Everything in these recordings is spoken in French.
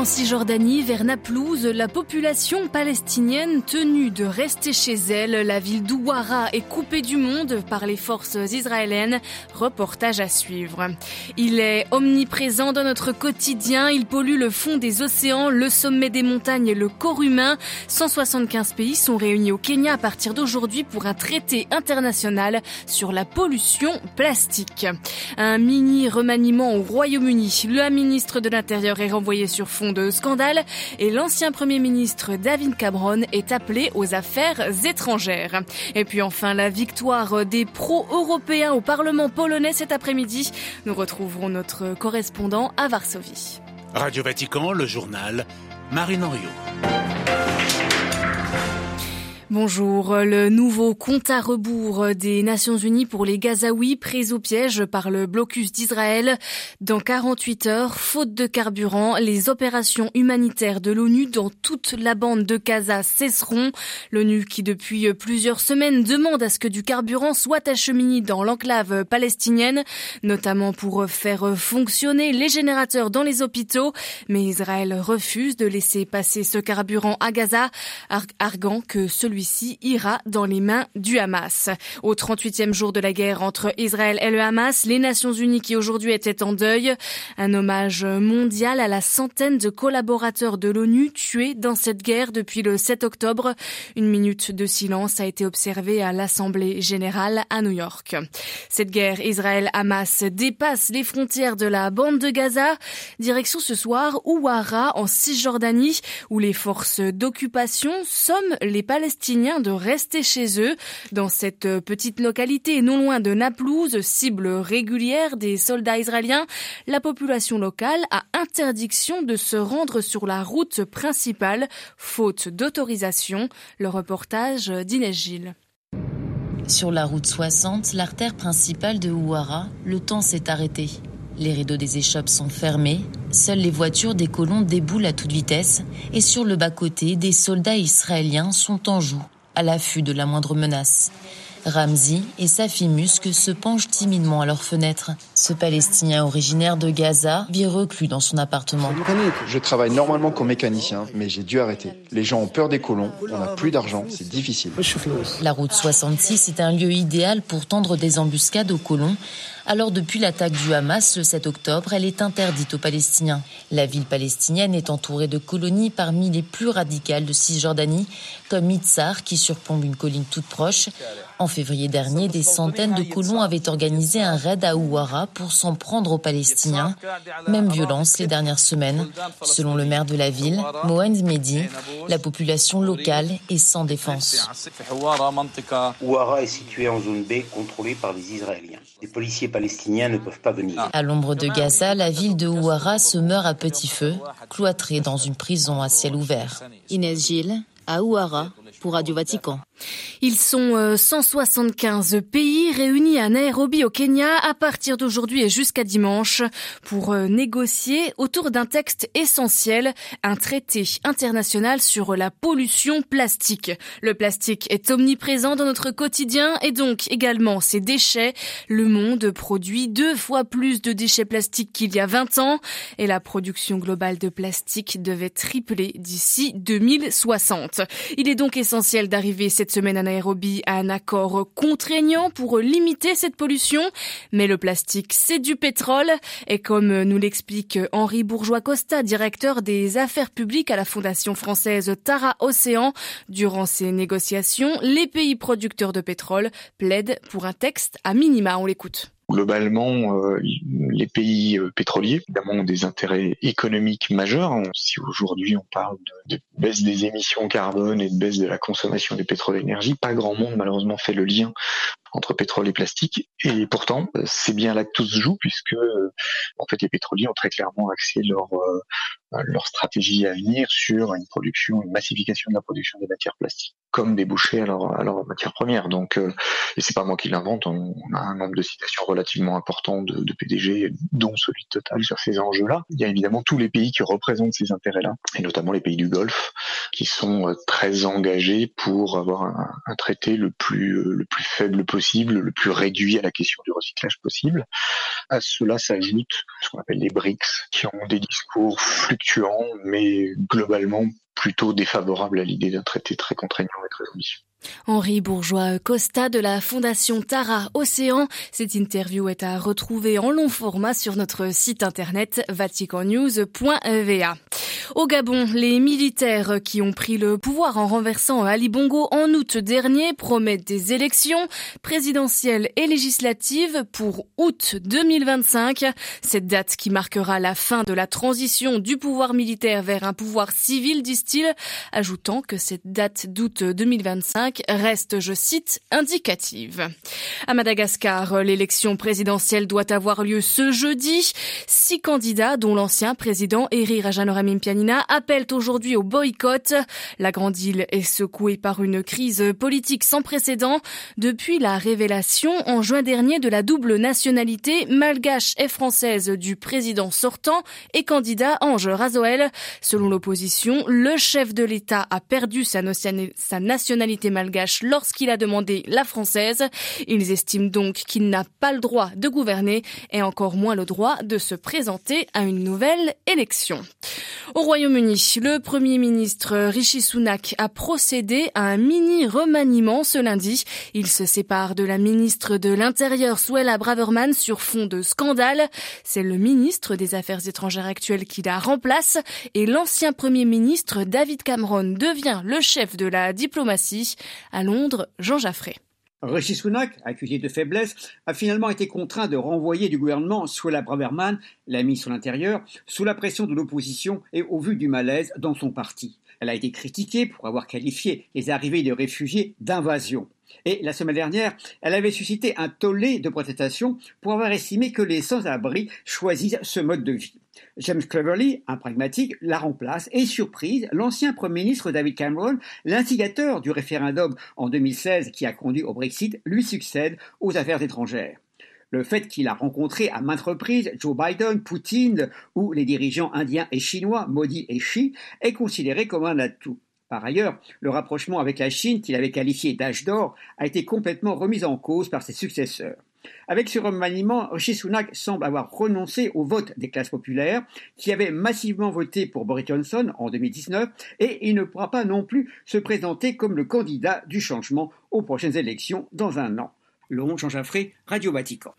En Cisjordanie, vers Naplouse, la population palestinienne tenue de rester chez elle, la ville d'Ouara est coupée du monde par les forces israéliennes. Reportage à suivre. Il est omniprésent dans notre quotidien, il pollue le fond des océans, le sommet des montagnes et le corps humain. 175 pays sont réunis au Kenya à partir d'aujourd'hui pour un traité international sur la pollution plastique. Un mini remaniement au Royaume-Uni. Le ministre de l'Intérieur est renvoyé sur fond de scandale et l'ancien Premier ministre David Cameron est appelé aux affaires étrangères. Et puis enfin, la victoire des pro-européens au Parlement polonais cet après-midi. Nous retrouverons notre correspondant à Varsovie. Radio Vatican, le journal, Marine Henriot. Bonjour. Le nouveau compte à rebours des Nations Unies pour les Gazaouis pris au piège par le blocus d'Israël. Dans 48 heures, faute de carburant, les opérations humanitaires de l'ONU dans toute la bande de Gaza cesseront. L'ONU qui depuis plusieurs semaines demande à ce que du carburant soit acheminé dans l'enclave palestinienne, notamment pour faire fonctionner les générateurs dans les hôpitaux. Mais Israël refuse de laisser passer ce carburant à Gaza, arguant que celui celui-ci ira dans les mains du Hamas. Au 38e jour de la guerre entre Israël et le Hamas, les Nations Unies qui aujourd'hui étaient en deuil, un hommage mondial à la centaine de collaborateurs de l'ONU tués dans cette guerre depuis le 7 octobre. Une minute de silence a été observée à l'Assemblée générale à New York. Cette guerre Israël-Hamas dépasse les frontières de la bande de Gaza. Direction ce soir Ouara en Cisjordanie où les forces d'occupation somment les Palestiniens de rester chez eux. Dans cette petite localité non loin de Naplouse, cible régulière des soldats israéliens, la population locale a interdiction de se rendre sur la route principale, faute d'autorisation. Le reportage d'Inès Gilles. Sur la route 60, l'artère principale de Ouara, le temps s'est arrêté. Les rideaux des échoppes sont fermés, seules les voitures des colons déboulent à toute vitesse et sur le bas-côté, des soldats israéliens sont en joue, à l'affût de la moindre menace. Ramzi et sa fille Musque se penchent timidement à leur fenêtre. Ce Palestinien originaire de Gaza vit reclus dans son appartement. Je travaille normalement comme mécanicien, mais j'ai dû arrêter. Les gens ont peur des colons, on n'a plus d'argent, c'est difficile. La route 66 est un lieu idéal pour tendre des embuscades aux colons. Alors depuis l'attaque du Hamas le 7 octobre, elle est interdite aux Palestiniens. La ville palestinienne est entourée de colonies parmi les plus radicales de Cisjordanie, comme Mitzar qui surplombe une colline toute proche. En février dernier, des centaines de colons avaient organisé un raid à Ouara pour s'en prendre aux Palestiniens. Même violence les dernières semaines. Selon le maire de la ville, Mohamed Mehdi, la population locale est sans défense. Ouara est située en zone B contrôlée par les Israéliens. Les policiers palestiniens ne peuvent pas venir. À l'ombre de Gaza, la ville de Ouara se meurt à petit feu, cloîtrée dans une prison à ciel ouvert. Inès Gilles, à Ouara, pour Radio Vatican. Ils sont 175 euh, pays réunis à Nairobi au Kenya à partir d'aujourd'hui et jusqu'à dimanche pour euh, négocier autour d'un texte essentiel, un traité international sur la pollution plastique. Le plastique est omniprésent dans notre quotidien et donc également ses déchets. Le monde produit deux fois plus de déchets plastiques qu'il y a 20 ans et la production globale de plastique devait tripler d'ici 2060. Il est donc essentiel d'arriver cette semaine à Nairobi un accord contraignant pour limiter cette pollution. Mais le plastique, c'est du pétrole. Et comme nous l'explique Henri Bourgeois-Costa, directeur des affaires publiques à la Fondation française Tara Océan, durant ces négociations, les pays producteurs de pétrole plaident pour un texte à minima. On l'écoute. Globalement, euh, les pays euh, pétroliers, évidemment, ont des intérêts économiques majeurs. Si aujourd'hui on parle de, de, baisse des émissions carbone et de baisse de la consommation des pétroles énergie, pas grand monde malheureusement fait le lien entre pétrole et plastique. Et pourtant, c'est bien là que tout se joue, puisque en fait les pétroliers ont très clairement axé leur leur stratégie à venir sur une production, une massification de la production des matières plastiques comme débouché à leur, à leur matière première. Donc, euh, et c'est pas moi qui l'invente, on, a un nombre de citations relativement important de, de, PDG, dont celui de Total sur ces enjeux-là. Il y a évidemment tous les pays qui représentent ces intérêts-là, et notamment les pays du Golfe, qui sont euh, très engagés pour avoir un, un traité le plus, euh, le plus faible possible, le plus réduit à la question du recyclage possible. À cela s'ajoute ce qu'on appelle les BRICS, qui ont des discours fluctuants, mais globalement plutôt défavorable à l'idée d'un traité très contraignant et très ambitieux. Henri Bourgeois-Costa de la Fondation Tara Océan. Cette interview est à retrouver en long format sur notre site internet vaticannews.va. Au Gabon, les militaires qui ont pris le pouvoir en renversant Ali Bongo en août dernier promettent des élections présidentielles et législatives pour août 2025. Cette date qui marquera la fin de la transition du pouvoir militaire vers un pouvoir civil, disent-ils, ajoutant que cette date d'août 2025 reste, je cite, indicative. À Madagascar, l'élection présidentielle doit avoir lieu ce jeudi. Six candidats, dont l'ancien président Eri Appellent aujourd'hui au boycott. La grande île est secouée par une crise politique sans précédent depuis la révélation en juin dernier de la double nationalité malgache et française du président sortant et candidat Ange Razoel. Selon l'opposition, le chef de l'État a perdu sa nationalité malgache lorsqu'il a demandé la française. Ils estiment donc qu'il n'a pas le droit de gouverner et encore moins le droit de se présenter à une nouvelle élection. Au Royaume-Uni, le Premier ministre Rishi Sunak a procédé à un mini remaniement ce lundi. Il se sépare de la ministre de l'Intérieur Suella Braverman sur fond de scandale. C'est le ministre des Affaires étrangères actuel qui la remplace et l'ancien Premier ministre David Cameron devient le chef de la diplomatie. À Londres, Jean Jaffré. Rishi Sunak, accusé de faiblesse, a finalement été contraint de renvoyer du gouvernement Suella Braverman, la ministre de l'Intérieur, sous la pression de l'opposition et au vu du malaise dans son parti. Elle a été critiquée pour avoir qualifié les arrivées de réfugiés d'invasion. Et la semaine dernière, elle avait suscité un tollé de protestation pour avoir estimé que les sans-abri choisissent ce mode de vie. James Cleverly, un pragmatique, la remplace et surprise, l'ancien Premier ministre David Cameron, l'instigateur du référendum en 2016 qui a conduit au Brexit, lui succède aux affaires étrangères. Le fait qu'il a rencontré à maintes reprises Joe Biden, Poutine ou les dirigeants indiens et chinois, Modi et Xi, est considéré comme un atout. Par ailleurs, le rapprochement avec la Chine, qu'il avait qualifié d'âge d'or, a été complètement remis en cause par ses successeurs. Avec ce remaniement, Rishi Sunak semble avoir renoncé au vote des classes populaires, qui avaient massivement voté pour Boris Johnson en 2019, et il ne pourra pas non plus se présenter comme le candidat du changement aux prochaines élections dans un an. Laurent Jean Jaffré, Radio Vatican.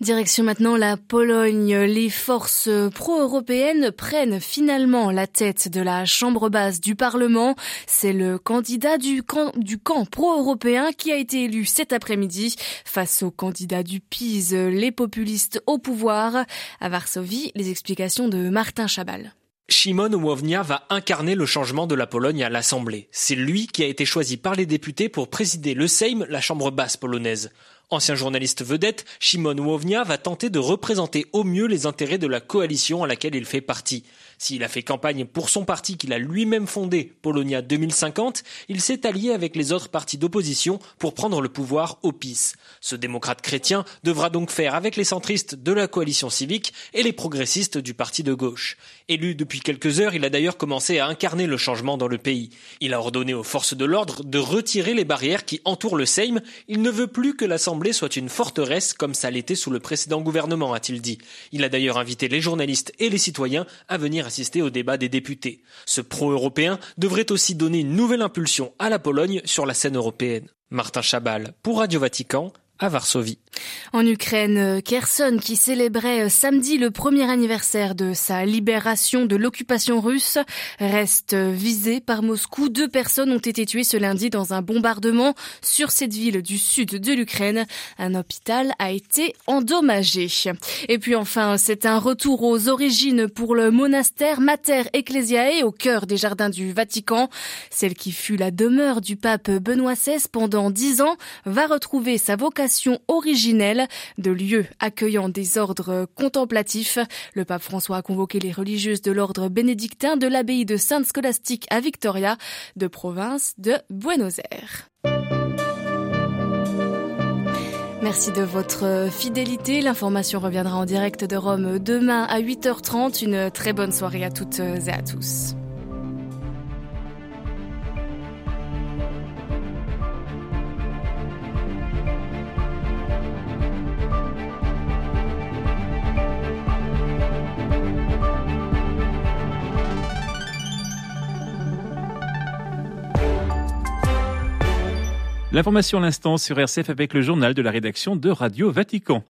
Direction maintenant la Pologne. Les forces pro-européennes prennent finalement la tête de la chambre basse du Parlement. C'est le candidat du camp, du camp pro-européen qui a été élu cet après-midi face au candidat du PIS, les populistes au pouvoir. À Varsovie, les explications de Martin Chabal. Szymon Hołownia va incarner le changement de la Pologne à l'Assemblée. C'est lui qui a été choisi par les députés pour présider le Sejm, la chambre basse polonaise. Ancien journaliste vedette, Shimon Wownia va tenter de représenter au mieux les intérêts de la coalition à laquelle il fait partie. S'il a fait campagne pour son parti qu'il a lui-même fondé, Polonia 2050, il s'est allié avec les autres partis d'opposition pour prendre le pouvoir au PIS. Ce démocrate chrétien devra donc faire avec les centristes de la coalition civique et les progressistes du parti de gauche. Élu depuis quelques heures, il a d'ailleurs commencé à incarner le changement dans le pays. Il a ordonné aux forces de l'ordre de retirer les barrières qui entourent le Sejm. Il ne veut plus que l'Assemblée soit une forteresse comme ça l'était sous le précédent gouvernement, a-t-il dit. Il a d'ailleurs invité les journalistes et les citoyens à venir assister au débat des députés. Ce pro-européen devrait aussi donner une nouvelle impulsion à la Pologne sur la scène européenne. Martin Chabal pour Radio Vatican, En Ukraine, Kherson, qui célébrait samedi le premier anniversaire de sa libération de l'occupation russe, reste visé par Moscou. Deux personnes ont été tuées ce lundi dans un bombardement sur cette ville du sud de l'Ukraine. Un hôpital a été endommagé. Et puis enfin, c'est un retour aux origines pour le monastère Mater Ecclesiae au cœur des jardins du Vatican. Celle qui fut la demeure du pape Benoît XVI pendant dix ans va retrouver sa vocation originelle de lieux accueillant des ordres contemplatifs. Le pape François a convoqué les religieuses de l'ordre bénédictin de l'abbaye de Sainte Scolastique à Victoria, de province de Buenos Aires. Merci de votre fidélité. L'information reviendra en direct de Rome demain à 8h30. Une très bonne soirée à toutes et à tous. L'information à l'instant sur RCF avec le journal de la rédaction de Radio Vatican.